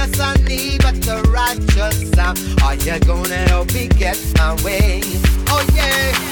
yes, I need but the righteous sound. Are you gonna help me get my way? Oh yeah.